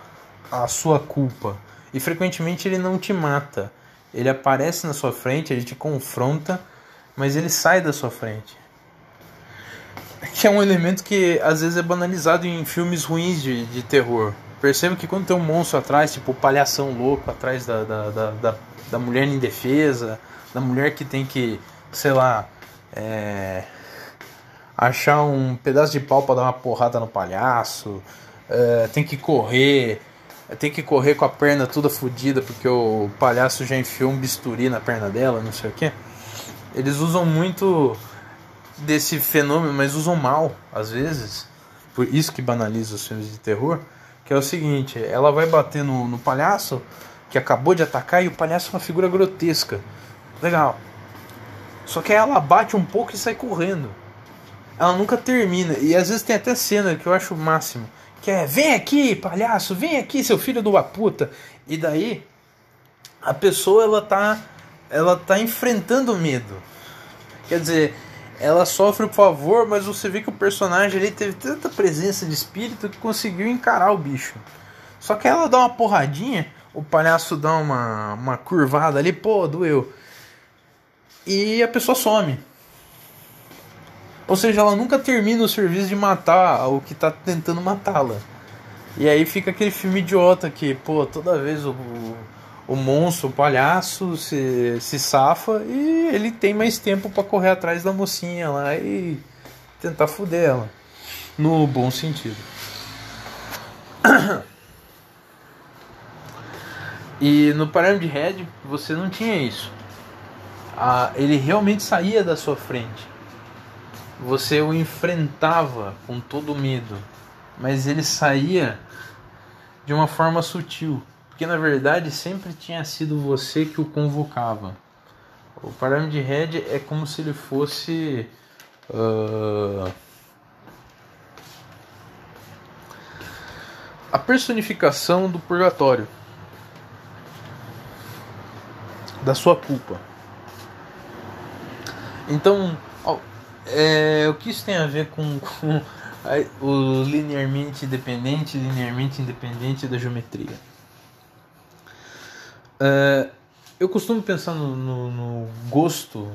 a sua culpa. E frequentemente ele não te mata. Ele aparece na sua frente, ele te confronta mas ele sai da sua frente. Que é um elemento que às vezes é banalizado em filmes ruins de, de terror. Perceba que quando tem um monstro atrás, tipo palhação louco atrás da, da, da, da, da mulher indefesa, da mulher que tem que, sei lá, é, achar um pedaço de pau para dar uma porrada no palhaço, é, tem que correr, tem que correr com a perna toda fodida porque o palhaço já enfiou um bisturi na perna dela, não sei o que. Eles usam muito desse fenômeno, mas usam mal, às vezes. Por isso que banaliza os filmes de terror. Que é o seguinte, ela vai bater no, no palhaço que acabou de atacar e o palhaço é uma figura grotesca. Legal. Só que ela bate um pouco e sai correndo. Ela nunca termina. E às vezes tem até cena que eu acho o máximo. Que é, vem aqui, palhaço, vem aqui, seu filho de uma puta. E daí, a pessoa, ela tá, ela tá enfrentando o medo. Quer dizer, ela sofre por favor, mas você vê que o personagem ali teve tanta presença de espírito que conseguiu encarar o bicho. Só que ela dá uma porradinha, o palhaço dá uma, uma curvada ali, pô, doeu. E a pessoa some. Ou seja, ela nunca termina o serviço de matar o que tá tentando matá-la. E aí fica aquele filme idiota que, pô, toda vez o, o monstro, o palhaço se, se safa e ele tem mais tempo para correr atrás da mocinha lá e tentar foder ela. No bom sentido. E no Pyramid Head você não tinha isso. Ah, ele realmente saía da sua frente. Você o enfrentava com todo medo, mas ele saía de uma forma sutil, porque na verdade sempre tinha sido você que o convocava. O Pyramid Head é como se ele fosse uh, a personificação do purgatório da sua culpa. Então, ó, é, o que isso tem a ver com, com a, o linearmente independente, linearmente independente da geometria? É, eu costumo pensar no, no, no gosto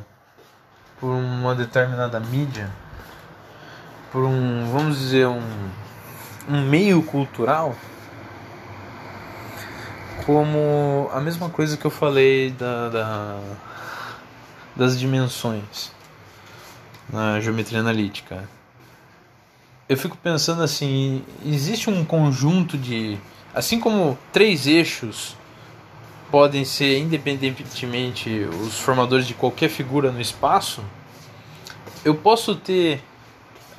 por uma determinada mídia, por um, vamos dizer, um, um meio cultural como a mesma coisa que eu falei da, da das dimensões na geometria analítica. Eu fico pensando assim, existe um conjunto de, assim como três eixos podem ser independentemente os formadores de qualquer figura no espaço, eu posso ter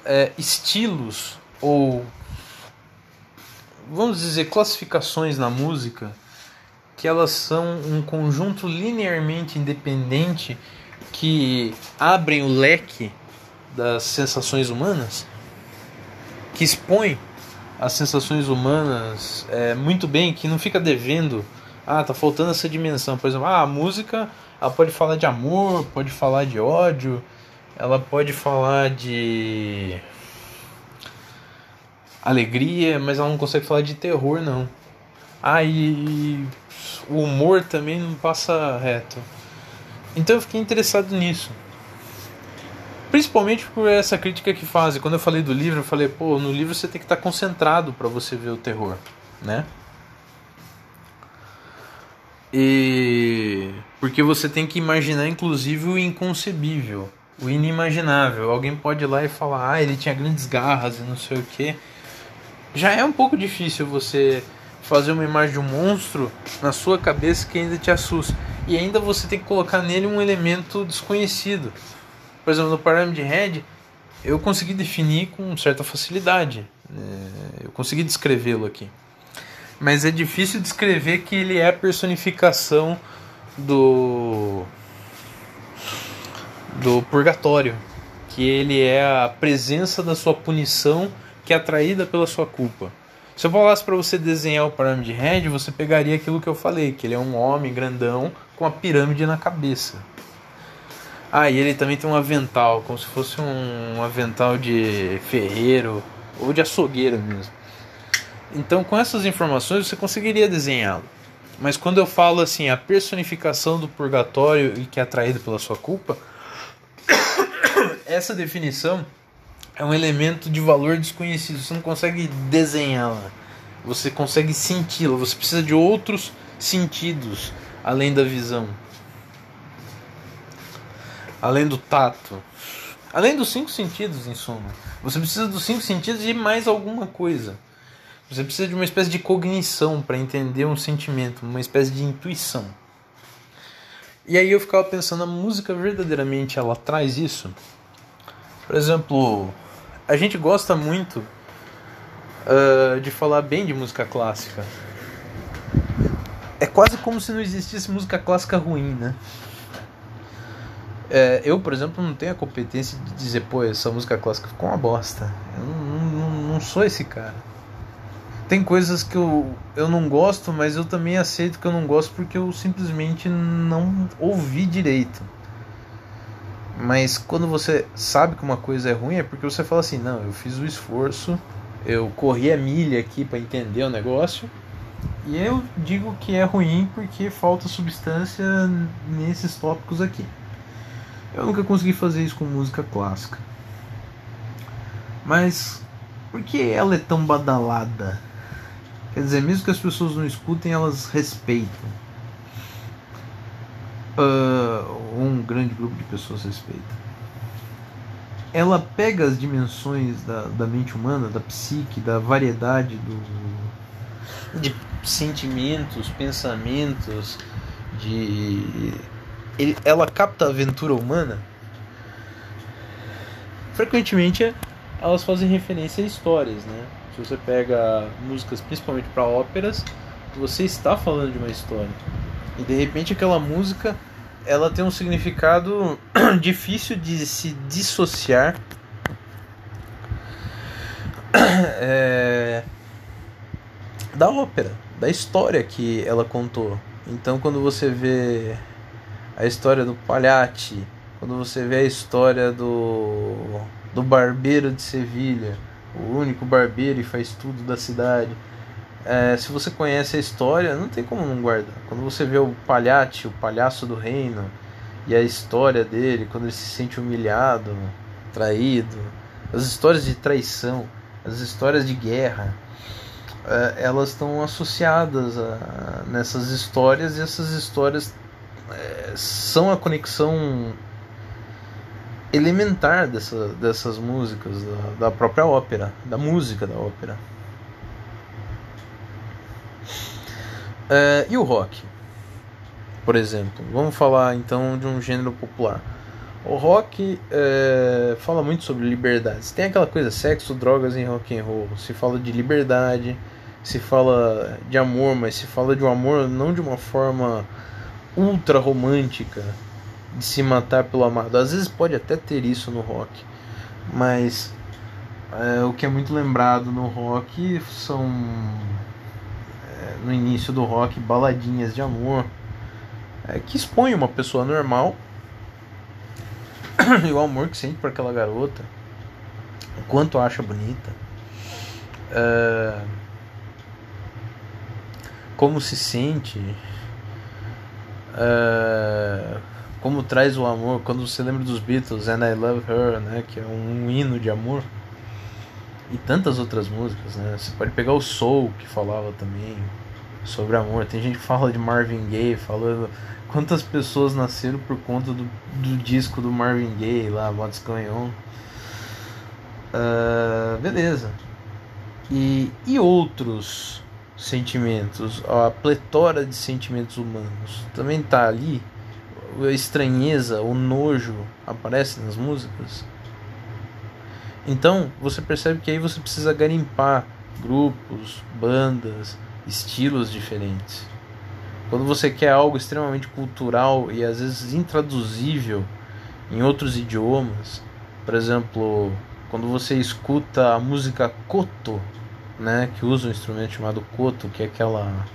é, estilos ou vamos dizer classificações na música que elas são um conjunto linearmente independente que abrem o leque das sensações humanas, que expõe as sensações humanas é, muito bem, que não fica devendo. Ah, tá faltando essa dimensão. Por exemplo, ah, a música ela pode falar de amor, pode falar de ódio, ela pode falar de alegria, mas ela não consegue falar de terror, não. Ah, e o humor também não passa reto. Então eu fiquei interessado nisso. Principalmente por essa crítica que fazem. Quando eu falei do livro, eu falei, pô, no livro você tem que estar concentrado para você ver o terror, né? E porque você tem que imaginar inclusive o inconcebível, o inimaginável. Alguém pode ir lá e falar: "Ah, ele tinha grandes garras e não sei o que". Já é um pouco difícil você fazer uma imagem de um monstro na sua cabeça que ainda te assusta. E ainda você tem que colocar nele um elemento desconhecido. Por exemplo, no Pyramid Head, eu consegui definir com certa facilidade. É, eu consegui descrevê-lo aqui. Mas é difícil descrever que ele é a personificação do do purgatório, que ele é a presença da sua punição que é atraída pela sua culpa. Se eu falasse para você desenhar o Pyramid Head, você pegaria aquilo que eu falei, que ele é um homem grandão com uma pirâmide na cabeça. Ah, e ele também tem um avental, como se fosse um avental de ferreiro ou de açougueiro mesmo. Então, com essas informações, você conseguiria desenhá-lo. Mas quando eu falo assim, a personificação do purgatório e que é atraído pela sua culpa, essa definição é um elemento de valor desconhecido. Você não consegue desenhá-la. Você consegue senti-la. Você precisa de outros sentidos além da visão. Além do tato. Além dos cinco sentidos, em suma. Você precisa dos cinco sentidos e mais alguma coisa. Você precisa de uma espécie de cognição para entender um sentimento, uma espécie de intuição. E aí eu ficava pensando, a música verdadeiramente ela traz isso? Por exemplo, a gente gosta muito uh, de falar bem de música clássica. É quase como se não existisse música clássica ruim, né? É, eu, por exemplo, não tenho a competência de dizer, pô, essa música clássica ficou uma bosta. Eu não, não, não sou esse cara. Tem coisas que eu, eu não gosto, mas eu também aceito que eu não gosto porque eu simplesmente não ouvi direito. Mas quando você sabe que uma coisa é ruim, é porque você fala assim: não, eu fiz o esforço, eu corri a milha aqui para entender o negócio. E eu digo que é ruim porque falta substância nesses tópicos aqui. Eu nunca consegui fazer isso com música clássica. Mas por que ela é tão badalada? Quer dizer, mesmo que as pessoas não escutem, elas respeitam. Uh, um grande grupo de pessoas respeita. Ela pega as dimensões da, da mente humana, da psique, da variedade do, de sentimentos, pensamentos, de ele, ela capta a aventura humana, frequentemente elas fazem referência a histórias, né? Se você pega músicas principalmente para óperas, você está falando de uma história. E de repente aquela música, ela tem um significado difícil de se dissociar é, da ópera, da história que ela contou. Então quando você vê a história do Palhate, quando você vê a história do, do barbeiro de Sevilha, o único barbeiro e faz tudo da cidade. É, se você conhece a história, não tem como não guardar. Quando você vê o Palhate, o palhaço do reino, e a história dele, quando ele se sente humilhado, traído, as histórias de traição, as histórias de guerra, é, elas estão associadas a, nessas histórias e essas histórias é, são a conexão elementar dessa, dessas músicas, da, da própria ópera, da música da ópera. É, e o rock, por exemplo? Vamos falar então de um gênero popular. O rock é, fala muito sobre liberdade. Tem aquela coisa, sexo, drogas em rock and roll. Se fala de liberdade, se fala de amor, mas se fala de um amor não de uma forma ultra romântica de se matar pelo amado. Às vezes pode até ter isso no rock, mas é, o que é muito lembrado no rock são é, no início do rock baladinhas de amor é, que expõem uma pessoa normal e o amor que sente por aquela garota, o quanto acha bonita. É, como se sente, uh, como traz o amor, quando você lembra dos Beatles, And I Love Her, né, que é um hino de amor, e tantas outras músicas, né? Você pode pegar o Soul, que falava também sobre amor. Tem gente que fala de Marvin Gaye, falando quantas pessoas nasceram por conta do, do disco do Marvin Gaye lá, What's Going On. Uh, beleza. E, e outros sentimentos, a pletora de sentimentos humanos também está ali. A estranheza, o nojo aparece nas músicas. Então você percebe que aí você precisa garimpar grupos, bandas, estilos diferentes. Quando você quer algo extremamente cultural e às vezes intraduzível em outros idiomas, por exemplo, quando você escuta a música koto né, que usa um instrumento chamado koto, que é aquela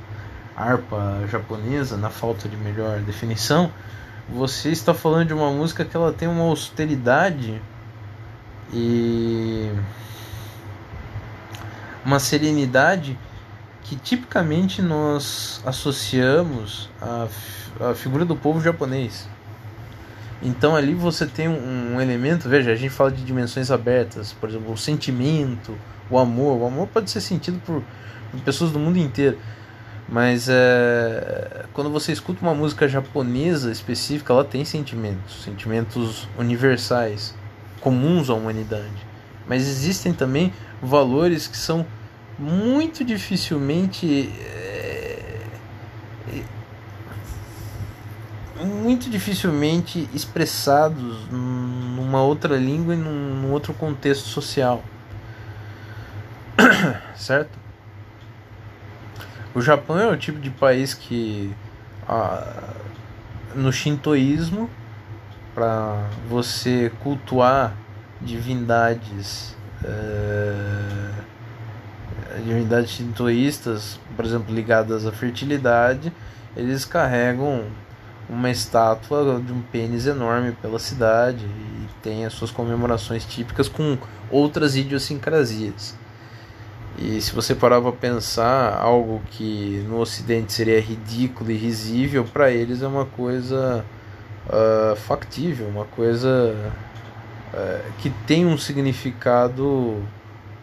harpa japonesa, na falta de melhor definição, você está falando de uma música que ela tem uma austeridade e uma serenidade que tipicamente nós associamos à, à figura do povo japonês. Então ali você tem um, um, elemento, veja, a gente fala de dimensões abertas, por exemplo, o sentimento, o amor. O amor pode ser sentido por, por pessoas do mundo inteiro. Mas é, quando você escuta uma música japonesa específica, ela tem sentimentos, sentimentos universais, comuns à humanidade. Mas existem também valores que são muito dificilmente é, muito dificilmente expressados numa outra língua e num, num outro contexto social. certo? O Japão é o tipo de país que no shintoísmo para você cultuar divindades é, divindades shintoístas, por exemplo, ligadas à fertilidade, eles carregam uma estátua de um pênis enorme pela cidade e tem as suas comemorações típicas com outras idiosincrasias. E se você parar para pensar, algo que no Ocidente seria ridículo e risível, para eles é uma coisa uh, factível, uma coisa uh, que tem um significado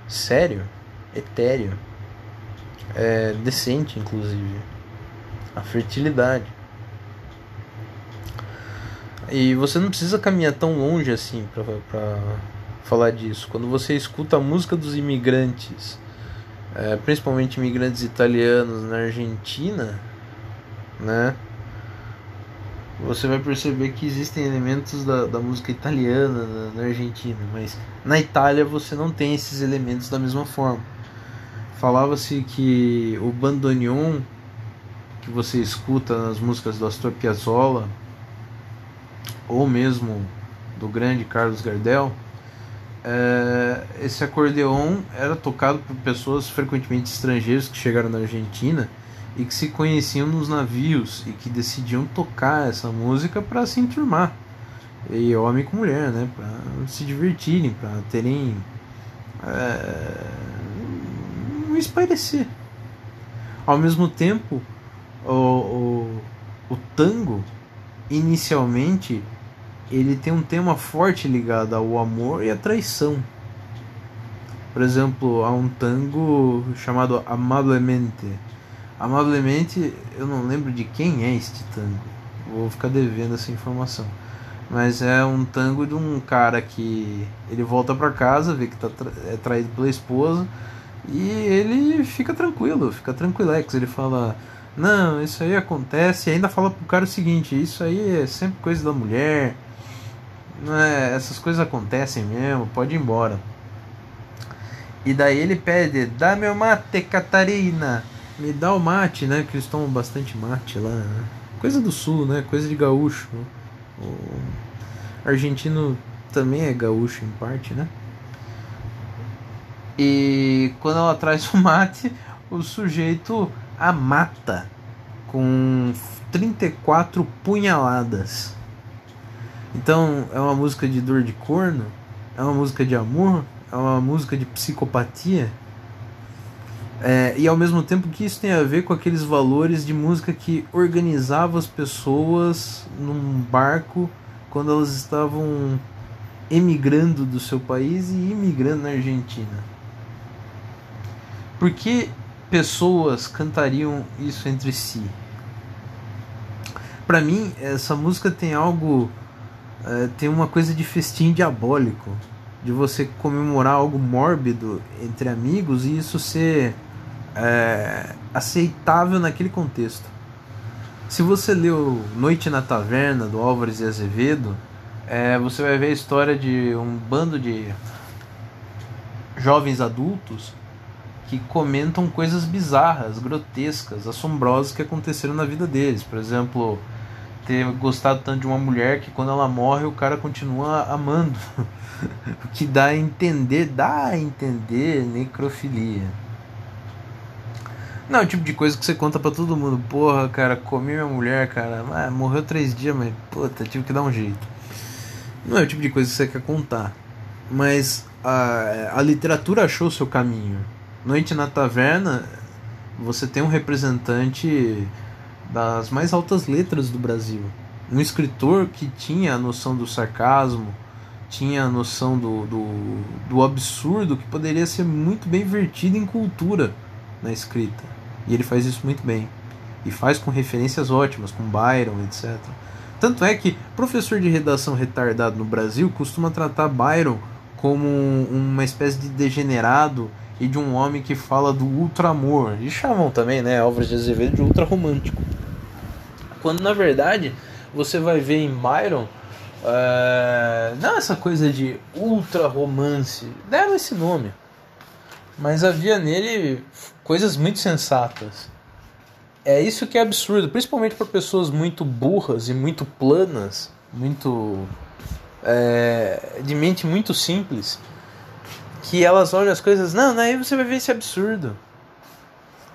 sério, etéreo, é, decente, inclusive. A fertilidade. E você não precisa caminhar tão longe assim para falar disso. Quando você escuta a música dos imigrantes é, principalmente imigrantes italianos na Argentina, né? Você vai perceber que existem elementos da, da música italiana na, na Argentina, mas na Itália você não tem esses elementos da mesma forma. Falava-se que o bandoneon que você escuta nas músicas do Astor Piazzolla ou mesmo do grande Carlos Gardel é, esse acordeon era tocado por pessoas frequentemente estrangeiras que chegaram na Argentina e que se conheciam nos navios e que decidiam tocar essa música para se enturmar. E homem com mulher, né? Para se divertirem, para terem. É, um. Ao mesmo tempo, o, o, o tango inicialmente ele tem um tema forte ligado ao amor e à traição. Por exemplo, há um tango chamado Amablemente. Amablemente, eu não lembro de quem é este tango. Vou ficar devendo essa informação. Mas é um tango de um cara que ele volta para casa, vê que tá tra é traído pela esposa e ele fica tranquilo, fica tranquilex. Ele fala: Não, isso aí acontece. E ainda fala pro cara o seguinte: Isso aí é sempre coisa da mulher é, essas coisas acontecem mesmo, pode ir embora. E daí ele pede, dá meu mate, Catarina. Me dá o mate, né? Que eles tomam bastante mate lá. Né? Coisa do sul, né? Coisa de gaúcho. O argentino também é gaúcho em parte, né? E quando ela traz o mate, o sujeito a mata com 34 punhaladas. Então é uma música de dor de corno, é uma música de amor, é uma música de psicopatia. É, e ao mesmo tempo que isso tem a ver com aqueles valores de música que organizava as pessoas num barco quando elas estavam emigrando do seu país e imigrando na Argentina. Por que pessoas cantariam isso entre si? Para mim, essa música tem algo é, tem uma coisa de festim diabólico, de você comemorar algo mórbido entre amigos e isso ser é, aceitável naquele contexto. Se você leu Noite na Taverna, do Álvares e Azevedo, é, você vai ver a história de um bando de jovens adultos que comentam coisas bizarras, grotescas, assombrosas que aconteceram na vida deles. Por exemplo, ter gostado tanto de uma mulher que quando ela morre o cara continua amando. o que dá a entender, dá a entender necrofilia. Não é o tipo de coisa que você conta para todo mundo. Porra, cara, comi minha mulher, cara. Ah, morreu três dias, mas puta, tive que dar um jeito. Não é o tipo de coisa que você quer contar. Mas a, a literatura achou seu caminho. Noite na Taverna, você tem um representante das mais altas letras do Brasil. Um escritor que tinha a noção do sarcasmo, tinha a noção do, do, do absurdo que poderia ser muito bem vertido em cultura na escrita. E ele faz isso muito bem. E faz com referências ótimas, com Byron, etc. Tanto é que professor de redação retardado no Brasil costuma tratar Byron como uma espécie de degenerado e de um homem que fala do ultra amor. E chamam também, né, Álvares de Azevedo de ultra romântico. Quando na verdade você vai ver em Byron é, não essa coisa de ultra romance, deram esse nome. mas havia nele coisas muito sensatas. É isso que é absurdo, principalmente para pessoas muito burras e muito planas, muito é, de mente muito simples, que elas olham as coisas, não, aí você vai ver esse absurdo.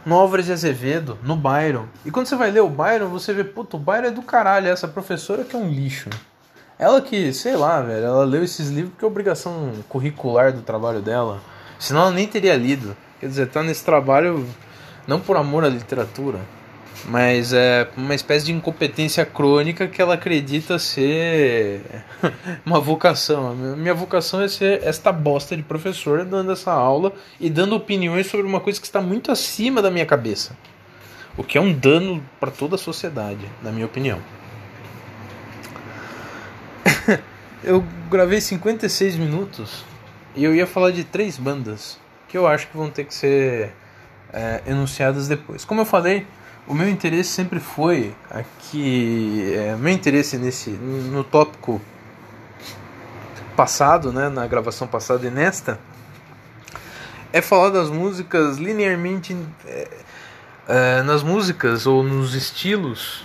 No Álvares de Azevedo, no Byron. E quando você vai ler o Byron, você vê, puto, o Byron é do caralho, essa professora que é um lixo. Ela que, sei lá, velho, ela leu esses livros porque é obrigação curricular do trabalho dela. Senão ela nem teria lido. Quer dizer, tá nesse trabalho não por amor à literatura, mas é uma espécie de incompetência crônica que ela acredita ser uma vocação. Minha vocação é ser esta bosta de professor dando essa aula e dando opiniões sobre uma coisa que está muito acima da minha cabeça. O que é um dano para toda a sociedade, na minha opinião. eu gravei 56 minutos e eu ia falar de três bandas que eu acho que vão ter que ser é, enunciadas depois. Como eu falei, o meu interesse sempre foi aqui, é, meu interesse nesse no tópico passado, né, na gravação passada e nesta, é falar das músicas linearmente é, é, nas músicas ou nos estilos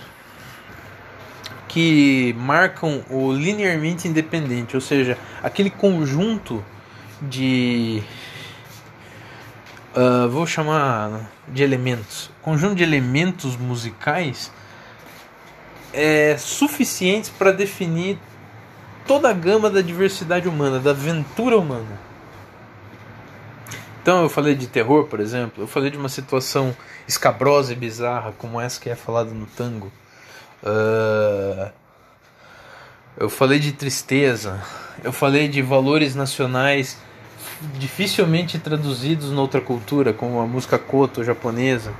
que marcam o linearmente independente, ou seja, aquele conjunto de uh, vou chamar de elementos, conjunto de elementos musicais é suficientes para definir toda a gama da diversidade humana, da aventura humana. Então eu falei de terror, por exemplo, eu falei de uma situação escabrosa e bizarra como essa que é falada no tango. Uh, eu falei de tristeza, eu falei de valores nacionais dificilmente traduzidos noutra cultura, como a música koto japonesa.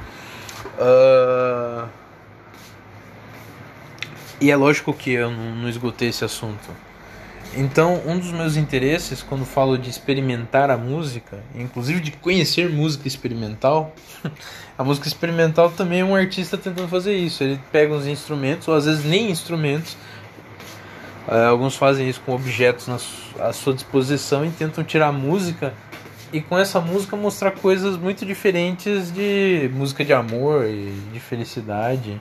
Uh, e é lógico que eu não, esgotei esse assunto. Então, um dos meus interesses quando falo de experimentar a música, inclusive de conhecer música experimental, a música experimental também é um artista tentando fazer isso. Ele pega uns instrumentos, ou às vezes nem instrumentos, alguns fazem isso com objetos na, à sua disposição e tentam tirar música e com essa música mostrar coisas muito diferentes de música de amor e de felicidade.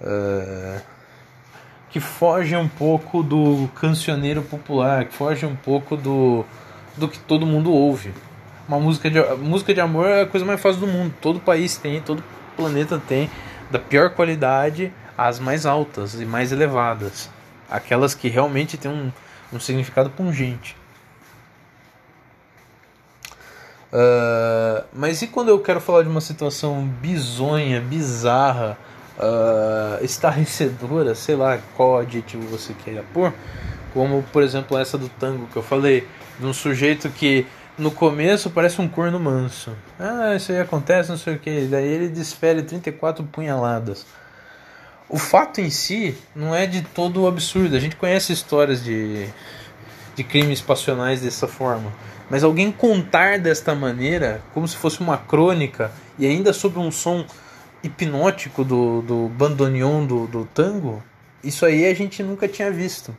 Uh, que foge um pouco do cancioneiro popular, que foge um pouco do, do que todo mundo ouve. Uma música de, música de amor é a coisa mais fácil do mundo. Todo país tem, todo planeta tem, da pior qualidade às mais altas e mais elevadas. Aquelas que realmente têm um, um significado pungente. Uh, mas e quando eu quero falar de uma situação bizonha, bizarra, uh, estarrecedora, sei lá qual adjetivo você queira pôr, como por exemplo essa do tango que eu falei, de um sujeito que no começo parece um corno manso. Ah, isso aí acontece, não sei o que. Daí ele desfere 34 punhaladas. O fato em si não é de todo absurdo. A gente conhece histórias de, de crimes passionais dessa forma. Mas alguém contar desta maneira, como se fosse uma crônica, e ainda sobre um som hipnótico do, do bandoneon do, do tango, isso aí a gente nunca tinha visto.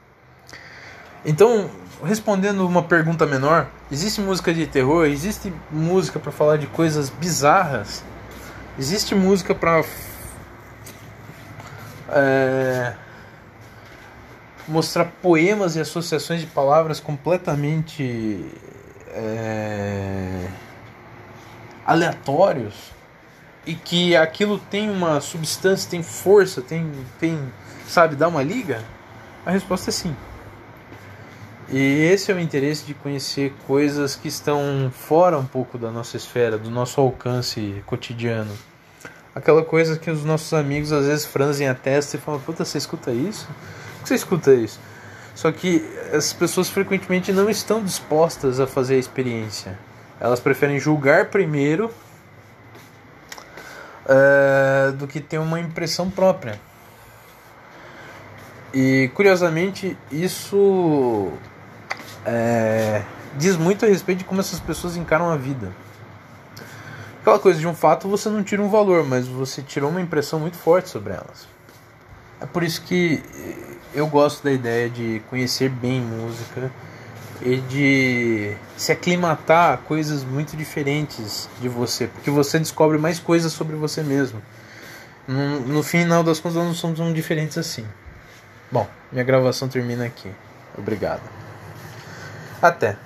Então, respondendo uma pergunta menor, existe música de terror? Existe música para falar de coisas bizarras? Existe música para é, mostrar poemas e associações de palavras completamente é, aleatórios? e que aquilo tem uma substância, tem força, tem, tem, sabe, dá uma liga? A resposta é sim. E esse é o interesse de conhecer coisas que estão fora um pouco da nossa esfera, do nosso alcance cotidiano. Aquela coisa que os nossos amigos às vezes franzem a testa e falam: Puta, você escuta isso? Por que você escuta isso? Só que as pessoas frequentemente não estão dispostas a fazer a experiência. Elas preferem julgar primeiro uh, do que ter uma impressão própria. E curiosamente, isso é, diz muito a respeito de como essas pessoas encaram a vida. Aquela coisa de um fato você não tira um valor, mas você tirou uma impressão muito forte sobre elas. É por isso que eu gosto da ideia de conhecer bem música e de se aclimatar a coisas muito diferentes de você, porque você descobre mais coisas sobre você mesmo. No, no final das contas, nós não somos tão diferentes assim. Bom, minha gravação termina aqui. Obrigado. Até.